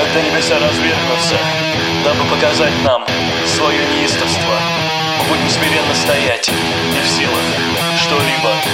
когда небеса развернутся, дабы показать нам свое неистовство, мы будем смиренно стоять, и в силах что-либо